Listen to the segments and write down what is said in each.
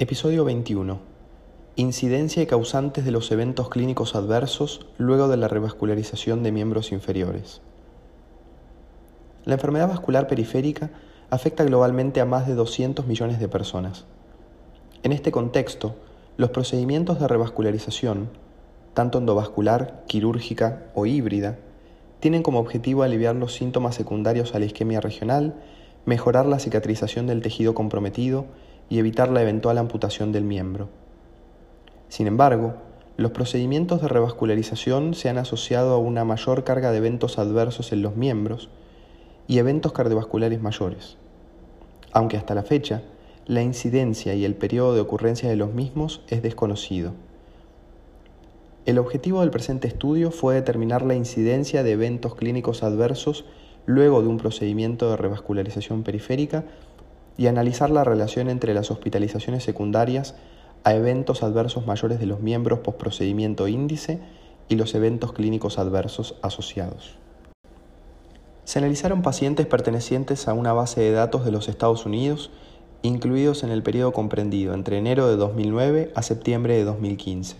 Episodio 21. Incidencia y causantes de los eventos clínicos adversos luego de la revascularización de miembros inferiores. La enfermedad vascular periférica afecta globalmente a más de 200 millones de personas. En este contexto, los procedimientos de revascularización, tanto endovascular, quirúrgica o híbrida, tienen como objetivo aliviar los síntomas secundarios a la isquemia regional, mejorar la cicatrización del tejido comprometido y evitar la eventual amputación del miembro. Sin embargo, los procedimientos de revascularización se han asociado a una mayor carga de eventos adversos en los miembros y eventos cardiovasculares mayores, aunque hasta la fecha la incidencia y el periodo de ocurrencia de los mismos es desconocido. El objetivo del presente estudio fue determinar la incidencia de eventos clínicos adversos luego de un procedimiento de revascularización periférica y analizar la relación entre las hospitalizaciones secundarias a eventos adversos mayores de los miembros procedimiento índice y los eventos clínicos adversos asociados. Se analizaron pacientes pertenecientes a una base de datos de los Estados Unidos, incluidos en el periodo comprendido entre enero de 2009 a septiembre de 2015.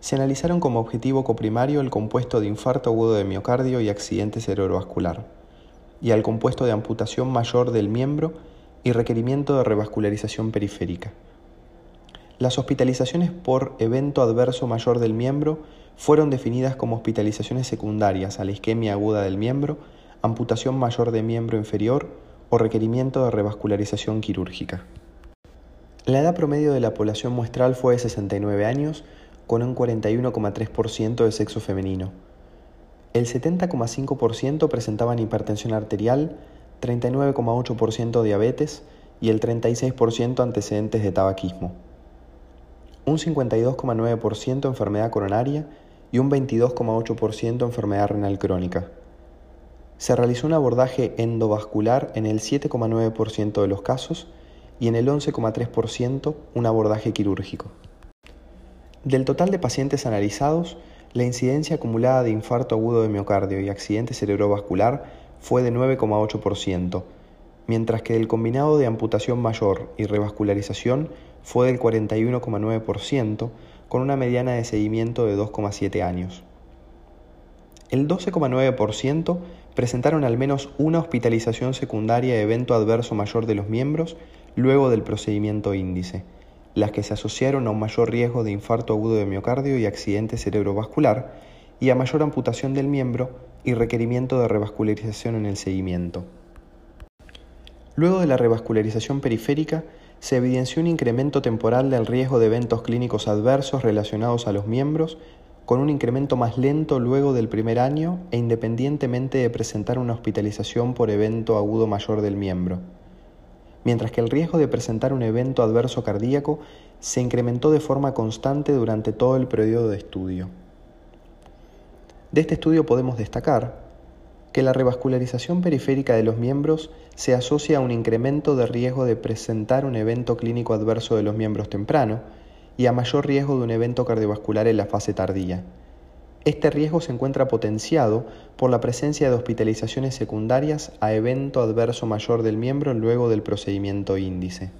Se analizaron como objetivo coprimario el compuesto de infarto agudo de miocardio y accidente cerebrovascular y al compuesto de amputación mayor del miembro y requerimiento de revascularización periférica. Las hospitalizaciones por evento adverso mayor del miembro fueron definidas como hospitalizaciones secundarias a la isquemia aguda del miembro, amputación mayor de miembro inferior o requerimiento de revascularización quirúrgica. La edad promedio de la población muestral fue de 69 años, con un 41,3% de sexo femenino. El 70,5% presentaban hipertensión arterial, 39,8% diabetes y el 36% antecedentes de tabaquismo. Un 52,9% enfermedad coronaria y un 22,8% enfermedad renal crónica. Se realizó un abordaje endovascular en el 7,9% de los casos y en el 11,3% un abordaje quirúrgico. Del total de pacientes analizados, la incidencia acumulada de infarto agudo de miocardio y accidente cerebrovascular fue de 9,8%, mientras que del combinado de amputación mayor y revascularización fue del 41,9%, con una mediana de seguimiento de 2,7 años. El 12,9% presentaron al menos una hospitalización secundaria de evento adverso mayor de los miembros luego del procedimiento índice las que se asociaron a un mayor riesgo de infarto agudo de miocardio y accidente cerebrovascular, y a mayor amputación del miembro y requerimiento de revascularización en el seguimiento. Luego de la revascularización periférica, se evidenció un incremento temporal del riesgo de eventos clínicos adversos relacionados a los miembros, con un incremento más lento luego del primer año e independientemente de presentar una hospitalización por evento agudo mayor del miembro mientras que el riesgo de presentar un evento adverso cardíaco se incrementó de forma constante durante todo el periodo de estudio. De este estudio podemos destacar que la revascularización periférica de los miembros se asocia a un incremento de riesgo de presentar un evento clínico adverso de los miembros temprano y a mayor riesgo de un evento cardiovascular en la fase tardía. Este riesgo se encuentra potenciado por la presencia de hospitalizaciones secundarias a evento adverso mayor del miembro luego del procedimiento índice.